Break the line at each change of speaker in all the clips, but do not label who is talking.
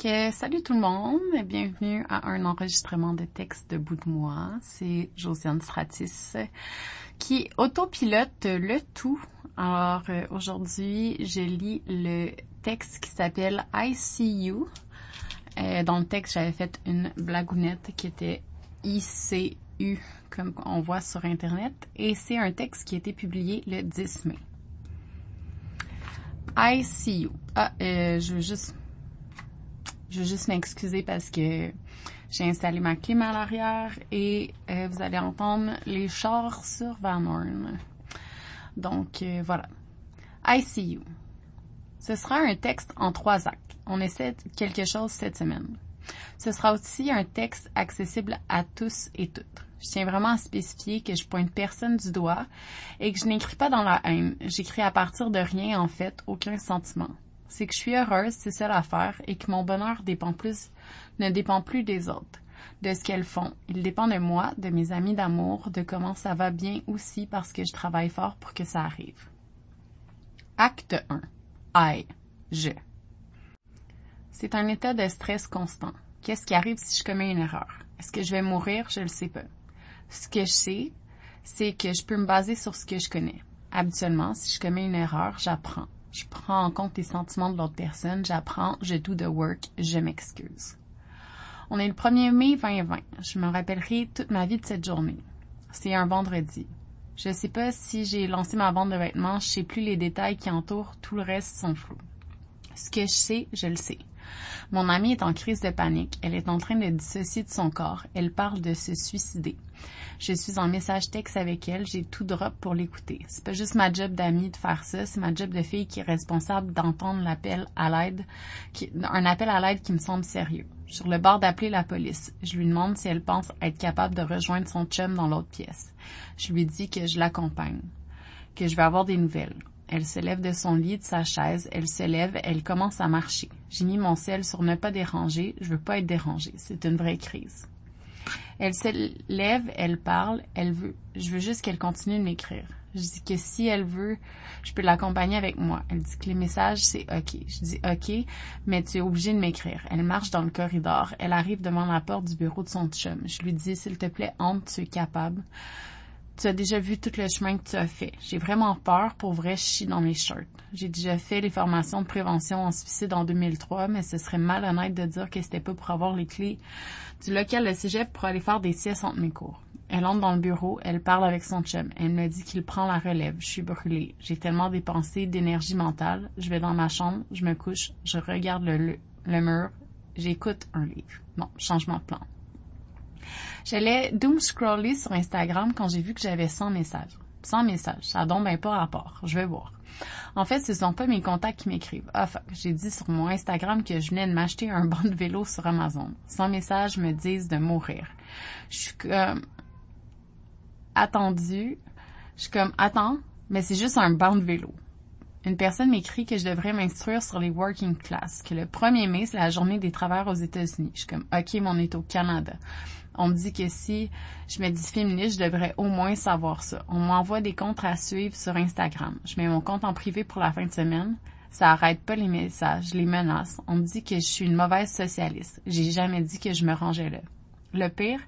Que, salut tout le monde et bienvenue à un enregistrement de texte de bout de moi. C'est Josiane Stratis qui autopilote le tout. Alors euh, aujourd'hui, je lis le texte qui s'appelle I See You. Euh, dans le texte, j'avais fait une blagounette qui était ICU comme on voit sur Internet et c'est un texte qui a été publié le 10 mai. I see you. Ah, euh, je veux juste je veux juste m'excuser parce que j'ai installé ma clim à l'arrière et euh, vous allez entendre les chars sur Van Horn. Donc euh, voilà. I see you. Ce sera un texte en trois actes. On essaie quelque chose cette semaine. Ce sera aussi un texte accessible à tous et toutes. Je tiens vraiment à spécifier que je pointe personne du doigt et que je n'écris pas dans la haine. J'écris à partir de rien, en fait, aucun sentiment c'est que je suis heureuse, c'est ça l'affaire, et que mon bonheur dépend plus, ne dépend plus des autres, de ce qu'elles font. Il dépend de moi, de mes amis d'amour, de comment ça va bien aussi parce que je travaille fort pour que ça arrive. Acte 1. I. Je. C'est un état de stress constant. Qu'est-ce qui arrive si je commets une erreur? Est-ce que je vais mourir? Je le sais pas. Ce que je sais, c'est que je peux me baser sur ce que je connais. Habituellement, si je commets une erreur, j'apprends. Je prends en compte les sentiments de l'autre personne, j'apprends, je do the work, je m'excuse. On est le 1er mai 2020. Je me rappellerai toute ma vie de cette journée. C'est un vendredi. Je sais pas si j'ai lancé ma vente de vêtements, je sais plus les détails qui entourent, tout le reste sont flous. Ce que je sais, je le sais. Mon amie est en crise de panique. Elle est en train de dissocier de son corps. Elle parle de se suicider. Je suis en message texte avec elle. J'ai tout drop pour l'écouter. C'est pas juste ma job d'amie de faire ça. C'est ma job de fille qui est responsable d'entendre l'appel à l'aide, un appel à l'aide qui me semble sérieux. Sur le bord d'appeler la police. Je lui demande si elle pense être capable de rejoindre son chum dans l'autre pièce. Je lui dis que je l'accompagne. Que je vais avoir des nouvelles. Elle se lève de son lit, de sa chaise, elle se lève, elle commence à marcher. J'ai mis mon ciel sur ne pas déranger, je veux pas être dérangée, c'est une vraie crise. Elle se lève, elle parle, elle veut, je veux juste qu'elle continue de m'écrire. Je dis que si elle veut, je peux l'accompagner avec moi. Elle dit que les messages, c'est OK. Je dis OK, mais tu es obligé de m'écrire. Elle marche dans le corridor. Elle arrive devant la porte du bureau de son chum. Je lui dis, s'il te plaît, entre, tu es capable tu as déjà vu tout le chemin que tu as fait. J'ai vraiment peur, pour vrai, je chie dans mes shirts. J'ai déjà fait les formations de prévention en suicide en 2003, mais ce serait malhonnête de dire que c'était pas pour avoir les clés du local de cégep pour aller faire des siestes entre mes cours. Elle entre dans le bureau, elle parle avec son chum. Elle me dit qu'il prend la relève. Je suis brûlée. J'ai tellement dépensé d'énergie mentale. Je vais dans ma chambre, je me couche, je regarde le, le mur, j'écoute un livre. Bon, changement de plan. J'allais doom scroller sur Instagram quand j'ai vu que j'avais 100 messages. 100 messages. Ça donne bien pas rapport. Je vais voir. En fait, ce sont pas mes contacts qui m'écrivent. Ah, j'ai dit sur mon Instagram que je venais de m'acheter un banc de vélo sur Amazon. 100 messages me disent de mourir. Je suis comme, attendu. Je suis comme, attends, mais c'est juste un banc de vélo. Une personne m'écrit que je devrais m'instruire sur les working class, que le 1er mai, c'est la journée des travailleurs aux États-Unis. Je suis comme, OK, mais on est au Canada. On me dit que si je me dis féministe, je devrais au moins savoir ça. On m'envoie des comptes à suivre sur Instagram. Je mets mon compte en privé pour la fin de semaine. Ça arrête pas les messages, les menaces. On me dit que je suis une mauvaise socialiste. J'ai jamais dit que je me rangeais là. Le pire,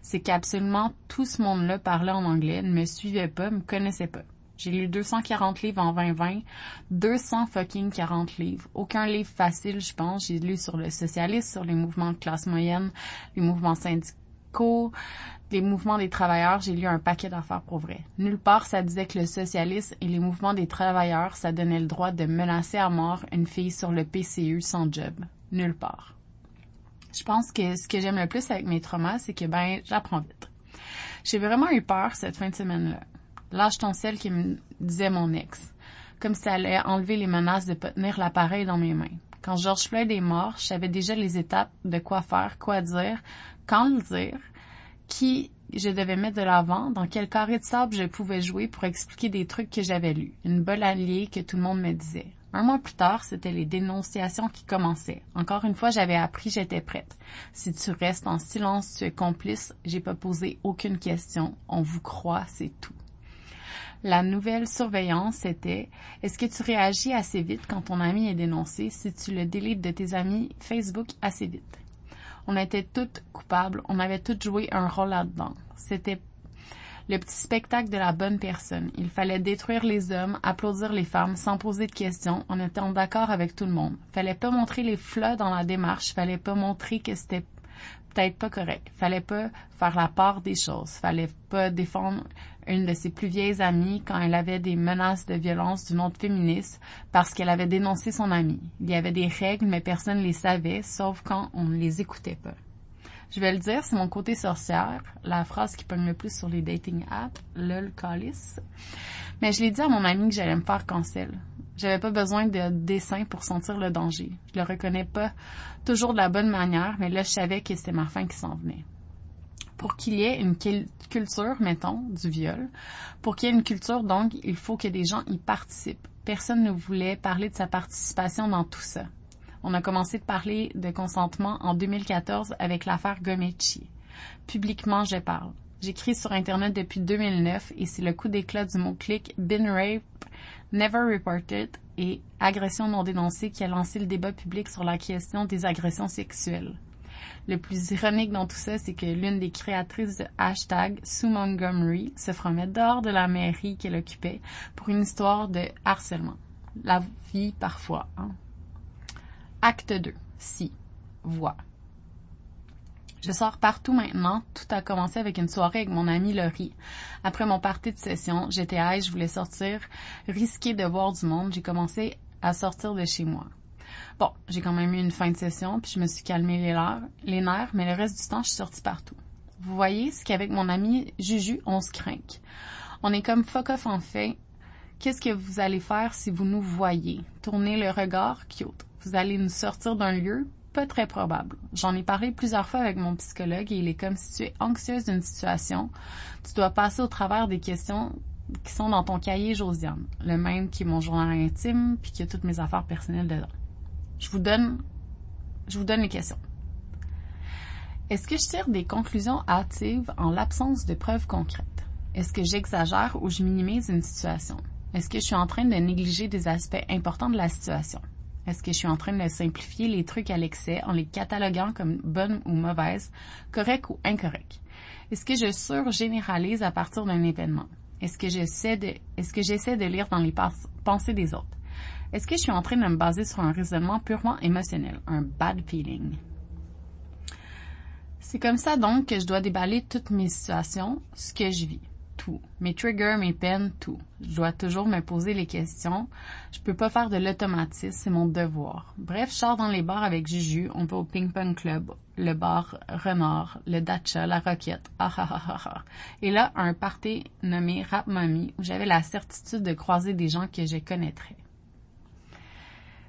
c'est qu'absolument tout ce monde-là parlait en anglais, ne me suivait pas, me connaissait pas. J'ai lu 240 livres en 2020, 200 fucking 40 livres. Aucun livre facile, je pense. J'ai lu sur le socialisme, sur les mouvements de classe moyenne, les mouvements syndicaux, les mouvements des travailleurs, j'ai lu un paquet d'affaires pour vrai. Nulle part ça disait que le socialisme et les mouvements des travailleurs, ça donnait le droit de menacer à mort une fille sur le PCU sans job. Nulle part. Je pense que ce que j'aime le plus avec mes traumas, c'est que ben, j'apprends vite. J'ai vraiment eu peur cette fin de semaine-là. Lâche ton sel qui me disait mon ex. Comme si ça allait enlever les menaces de pas tenir l'appareil dans mes mains. Quand George Floyd est mort, je savais déjà les étapes de quoi faire, quoi dire, quand le dire, qui je devais mettre de l'avant, dans quel carré de sable je pouvais jouer pour expliquer des trucs que j'avais lus, une bonne alliée que tout le monde me disait. Un mois plus tard, c'était les dénonciations qui commençaient. Encore une fois, j'avais appris, j'étais prête. Si tu restes en silence, tu es complice, j'ai pas posé aucune question, on vous croit, c'est tout. La nouvelle surveillance était est-ce que tu réagis assez vite quand ton ami est dénoncé si tu le délites de tes amis Facebook assez vite? On était toutes coupables, on avait toutes joué un rôle là-dedans. C'était le petit spectacle de la bonne personne. Il fallait détruire les hommes, applaudir les femmes sans poser de questions, en étant d'accord avec tout le monde. Fallait pas montrer les flots dans la démarche, fallait pas montrer que c'était peut-être pas correct. Fallait pas faire la part des choses. Fallait pas défendre une de ses plus vieilles amies quand elle avait des menaces de violence d'une autre féministe parce qu'elle avait dénoncé son amie. Il y avait des règles, mais personne ne les savait, sauf quand on ne les écoutait pas. Je vais le dire, c'est mon côté sorcière, la phrase qui pogne le plus sur les dating apps, lol calice. Mais je l'ai dit à mon ami que j'allais me faire cancel. J'avais pas besoin de dessin pour sentir le danger. Je le reconnais pas toujours de la bonne manière, mais là, je savais que c'était ma fin qui s'en venait. Pour qu'il y ait une culture, mettons, du viol, pour qu'il y ait une culture, donc, il faut que des gens y participent. Personne ne voulait parler de sa participation dans tout ça. On a commencé de parler de consentement en 2014 avec l'affaire Gomechi. Publiquement, je parle. J'écris sur Internet depuis 2009 et c'est le coup d'éclat du mot-clic Been Rape, Never Reported et Agression non dénoncée qui a lancé le débat public sur la question des agressions sexuelles. Le plus ironique dans tout ça, c'est que l'une des créatrices de hashtag, Sue Montgomery, se ferait dehors de la mairie qu'elle occupait pour une histoire de harcèlement. La vie, parfois. Hein? Acte 2. Si. Voix. Je sors partout maintenant. Tout a commencé avec une soirée avec mon ami Laurie. Après mon party de session, j'étais high, je voulais sortir, risquer de voir du monde. J'ai commencé à sortir de chez moi. Bon, j'ai quand même eu une fin de session, puis je me suis calmé les, les nerfs, mais le reste du temps, je suis sortie partout. Vous voyez, ce qu'avec mon ami Juju, on se craint. On est comme fuck off en fait. Qu'est-ce que vous allez faire si vous nous voyez? Tournez le regard, cute. Vous allez nous sortir d'un lieu, pas très probable. J'en ai parlé plusieurs fois avec mon psychologue et il est comme si tu es anxieuse d'une situation, tu dois passer au travers des questions qui sont dans ton cahier Josiane, le même qui est mon journal intime puis qui a toutes mes affaires personnelles dedans. Je vous donne, je vous donne les questions. Est-ce que je tire des conclusions hâtives en l'absence de preuves concrètes? Est-ce que j'exagère ou je minimise une situation? Est-ce que je suis en train de négliger des aspects importants de la situation? Est-ce que je suis en train de simplifier les trucs à l'excès en les cataloguant comme bonnes ou mauvaises, correctes ou incorrectes? Est-ce que je surgénéralise à partir d'un événement? Est-ce que j'essaie de, est-ce que j'essaie de lire dans les pensées des autres? Est-ce que je suis en train de me baser sur un raisonnement purement émotionnel, un bad feeling? C'est comme ça donc que je dois déballer toutes mes situations, ce que je vis tout. Mes triggers, mes peines, tout. Je dois toujours me poser les questions. Je peux pas faire de l'automatisme, c'est mon devoir. Bref, je sors dans les bars avec Juju, on va au ping-pong club, le bar Renard, le Dacha, la Roquette, ah ah ah ah ah. Et là, un party nommé Rap Mommy où j'avais la certitude de croiser des gens que je connaîtrais.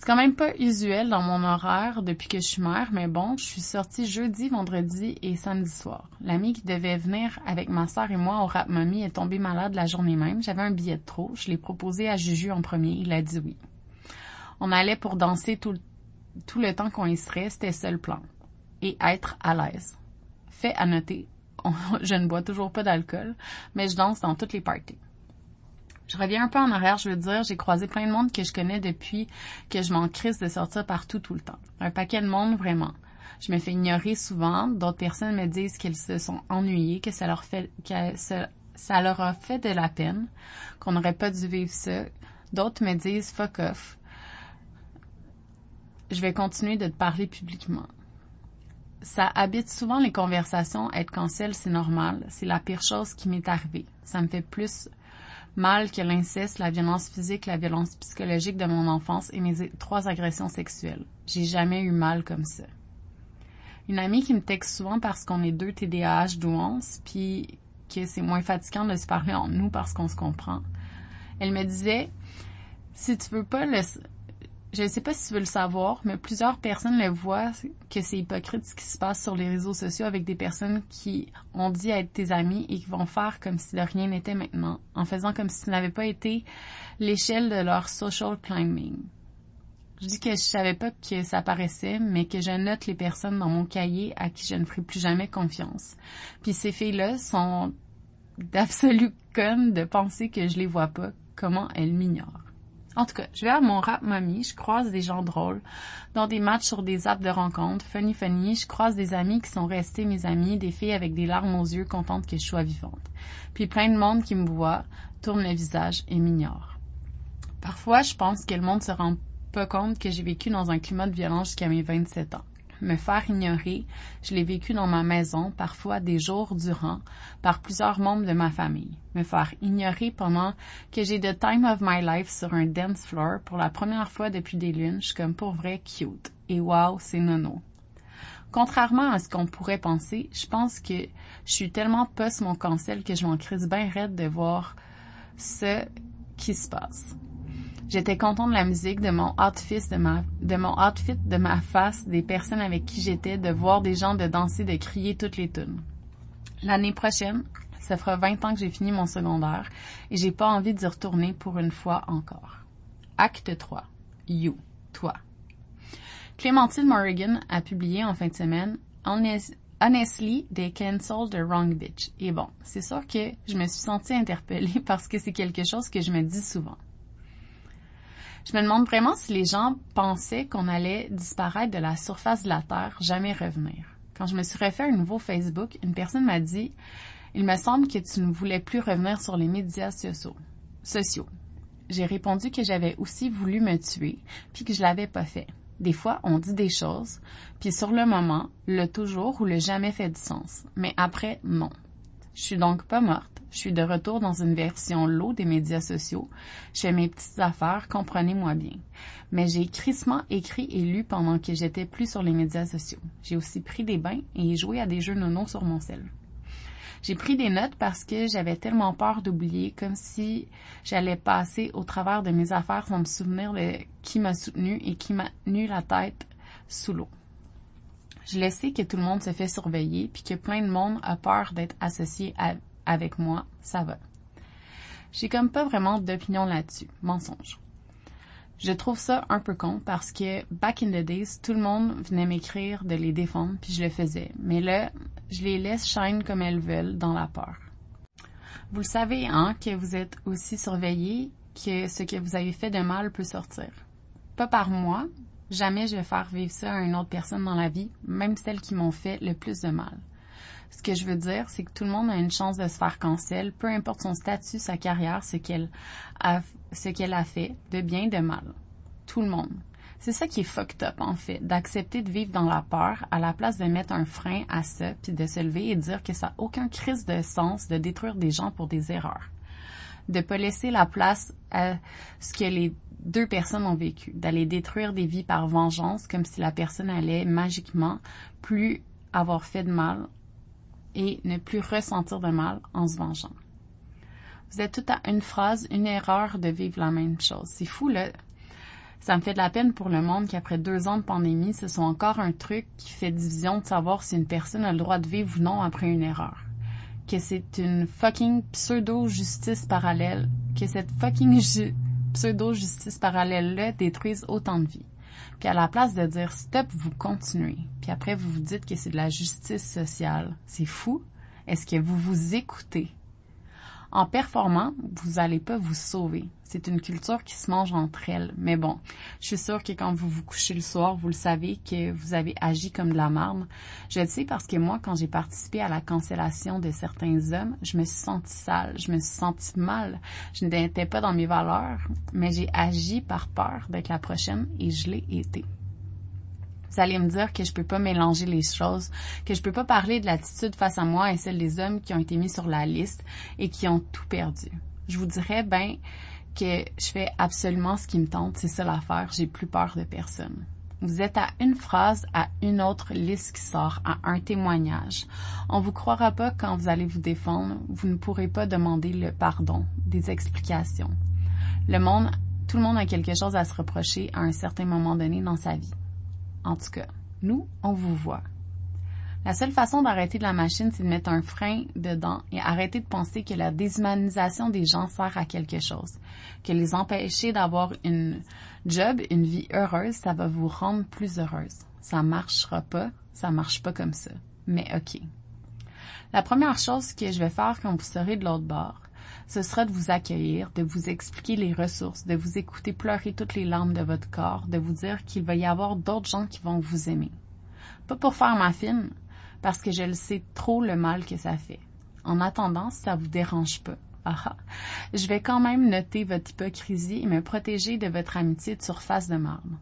C'est quand même pas usuel dans mon horaire depuis que je suis mère, mais bon, je suis sortie jeudi, vendredi et samedi soir. L'ami qui devait venir avec ma soeur et moi au Rap Mommy est tombé malade la journée même. J'avais un billet de trop. Je l'ai proposé à Juju en premier. Il a dit oui. On allait pour danser tout, tout le temps qu'on y serait. C'était seul plan. Et être à l'aise. Fait à noter, je ne bois toujours pas d'alcool, mais je danse dans toutes les parties. Je reviens un peu en arrière, je veux dire, j'ai croisé plein de monde que je connais depuis que je m'en crisse de sortir partout tout le temps. Un paquet de monde, vraiment. Je me fais ignorer souvent. D'autres personnes me disent qu'elles se sont ennuyées, que ça leur fait, que ça, leur a fait de la peine, qu'on n'aurait pas dû vivre ça. D'autres me disent fuck off. Je vais continuer de te parler publiquement. Ça habite souvent les conversations. Être cancel, c'est normal. C'est la pire chose qui m'est arrivée. Ça me fait plus mal que l'inceste, la violence physique, la violence psychologique de mon enfance et mes trois agressions sexuelles. J'ai jamais eu mal comme ça. Une amie qui me texte souvent parce qu'on est deux TDAH douance, puis que c'est moins fatigant de se parler entre nous parce qu'on se comprend. Elle me disait, si tu veux pas le, je ne sais pas si tu veux le savoir, mais plusieurs personnes le voient que c'est hypocrite ce qui se passe sur les réseaux sociaux avec des personnes qui ont dit être tes amis et qui vont faire comme si de rien n'était maintenant, en faisant comme si tu n'avais pas été l'échelle de leur social climbing. Je dis que je savais pas que ça paraissait, mais que je note les personnes dans mon cahier à qui je ne ferai plus jamais confiance. Puis ces filles-là sont d'absolu conne de penser que je les vois pas. Comment elles m'ignorent. En tout cas, je vais à mon rap mamie, je croise des gens drôles, dans des matchs sur des apps de rencontres, funny funny, je croise des amis qui sont restés mes amis, des filles avec des larmes aux yeux contentes que je sois vivante. Puis plein de monde qui me voit, tourne le visage et m'ignore. Parfois, je pense que le monde se rend pas compte que j'ai vécu dans un climat de violence jusqu'à mes 27 ans me faire ignorer, je l'ai vécu dans ma maison, parfois des jours durant, par plusieurs membres de ma famille. Me faire ignorer pendant que j'ai the time of my life sur un dance floor pour la première fois depuis des lunes, je suis comme pour vrai cute. Et wow, c'est nono. Contrairement à ce qu'on pourrait penser, je pense que je suis tellement post mon cancel que je m'en crise bien raide de voir ce qui se passe. J'étais contente de la musique, de mon outfit, de ma, de mon outfit, de ma face, des personnes avec qui j'étais, de voir des gens de danser, de crier toutes les tunes. L'année prochaine, ça fera 20 ans que j'ai fini mon secondaire et j'ai pas envie d'y retourner pour une fois encore. Acte 3. You. Toi. Clémentine Morrigan a publié en fin de semaine Honestly, they canceled the wrong bitch. Et bon, c'est sûr que je me suis sentie interpellée parce que c'est quelque chose que je me dis souvent. Je me demande vraiment si les gens pensaient qu'on allait disparaître de la surface de la Terre, jamais revenir. Quand je me suis refait un nouveau Facebook, une personne m'a dit Il me semble que tu ne voulais plus revenir sur les médias sociaux. sociaux. J'ai répondu que j'avais aussi voulu me tuer, puis que je l'avais pas fait. Des fois, on dit des choses, puis sur le moment, le toujours ou le jamais fait du sens. Mais après, non. Je suis donc pas morte. Je suis de retour dans une version low des médias sociaux. Je mes petites affaires, comprenez-moi bien. Mais j'ai crissement écrit et lu pendant que j'étais plus sur les médias sociaux. J'ai aussi pris des bains et joué à des jeux nono sur mon sel. J'ai pris des notes parce que j'avais tellement peur d'oublier, comme si j'allais passer au travers de mes affaires sans me souvenir de qui m'a soutenu et qui m'a tenu la tête sous l'eau. Je le sais que tout le monde se fait surveiller puis que plein de monde a peur d'être associé avec moi, ça va. J'ai comme pas vraiment d'opinion là-dessus. Mensonge. Je trouve ça un peu con parce que back in the days, tout le monde venait m'écrire de les défendre puis je le faisais. Mais là, je les laisse shine comme elles veulent dans la peur. Vous le savez, hein, que vous êtes aussi surveillé, que ce que vous avez fait de mal peut sortir. Pas par moi, jamais je vais faire vivre ça à une autre personne dans la vie, même celles qui m'ont fait le plus de mal. Ce que je veux dire, c'est que tout le monde a une chance de se faire cancel, peu importe son statut, sa carrière, ce qu'elle a, fait, de bien, de mal. Tout le monde. C'est ça qui est fucked up, en fait, d'accepter de vivre dans la peur à la place de mettre un frein à ça, puis de se lever et dire que ça n'a aucun crise de sens de détruire des gens pour des erreurs. De pas laisser la place à ce que les deux personnes ont vécu, d'aller détruire des vies par vengeance comme si la personne allait magiquement plus avoir fait de mal et ne plus ressentir de mal en se vengeant. Vous êtes tout à une phrase, une erreur de vivre la même chose. C'est fou, là. Ça me fait de la peine pour le monde qu'après deux ans de pandémie, ce soit encore un truc qui fait division de savoir si une personne a le droit de vivre ou non après une erreur. Que c'est une fucking pseudo-justice parallèle. Que cette fucking pseudo-justice parallèle-là détruise autant de vies. Puis à la place de dire stop, vous continuez. Puis après, vous vous dites que c'est de la justice sociale. C'est fou. Est-ce que vous vous écoutez? En performant, vous n'allez pas vous sauver. C'est une culture qui se mange entre elles. Mais bon, je suis sûre que quand vous vous couchez le soir, vous le savez que vous avez agi comme de la marde. Je le sais parce que moi, quand j'ai participé à la cancellation de certains hommes, je me suis sentie sale, je me suis sentie mal. Je n'étais pas dans mes valeurs, mais j'ai agi par peur d'être la prochaine et je l'ai été. Vous allez me dire que je peux pas mélanger les choses, que je peux pas parler de l'attitude face à moi et celle des hommes qui ont été mis sur la liste et qui ont tout perdu. Je vous dirais, ben, que je fais absolument ce qui me tente, c'est ça l'affaire, j'ai plus peur de personne. Vous êtes à une phrase, à une autre liste qui sort, à un témoignage. On vous croira pas quand vous allez vous défendre, vous ne pourrez pas demander le pardon, des explications. Le monde, tout le monde a quelque chose à se reprocher à un certain moment donné dans sa vie. En tout cas, nous, on vous voit. La seule façon d'arrêter de la machine, c'est de mettre un frein dedans et arrêter de penser que la déshumanisation des gens sert à quelque chose. Que les empêcher d'avoir une job, une vie heureuse, ça va vous rendre plus heureuse. Ça marchera pas, ça marche pas comme ça. Mais ok. La première chose que je vais faire quand vous serez de l'autre bord, ce sera de vous accueillir, de vous expliquer les ressources, de vous écouter pleurer toutes les larmes de votre corps, de vous dire qu'il va y avoir d'autres gens qui vont vous aimer. Pas pour faire ma fine, parce que je le sais trop le mal que ça fait. En attendant, ça vous dérange pas, ah, ah, je vais quand même noter votre hypocrisie et me protéger de votre amitié de surface de marbre.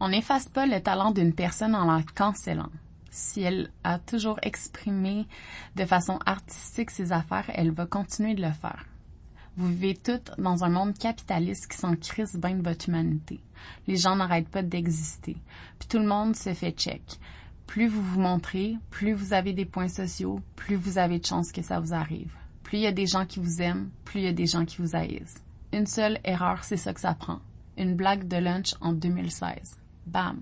On n'efface pas le talent d'une personne en la cancellant. Si elle a toujours exprimé de façon artistique ses affaires, elle va continuer de le faire. Vous vivez toutes dans un monde capitaliste qui s'en crise bien de votre humanité. Les gens n'arrêtent pas d'exister. Puis tout le monde se fait check. Plus vous vous montrez, plus vous avez des points sociaux, plus vous avez de chances que ça vous arrive. Plus il y a des gens qui vous aiment, plus il y a des gens qui vous haïssent. Une seule erreur, c'est ça que ça prend. Une blague de lunch en 2016. Bam!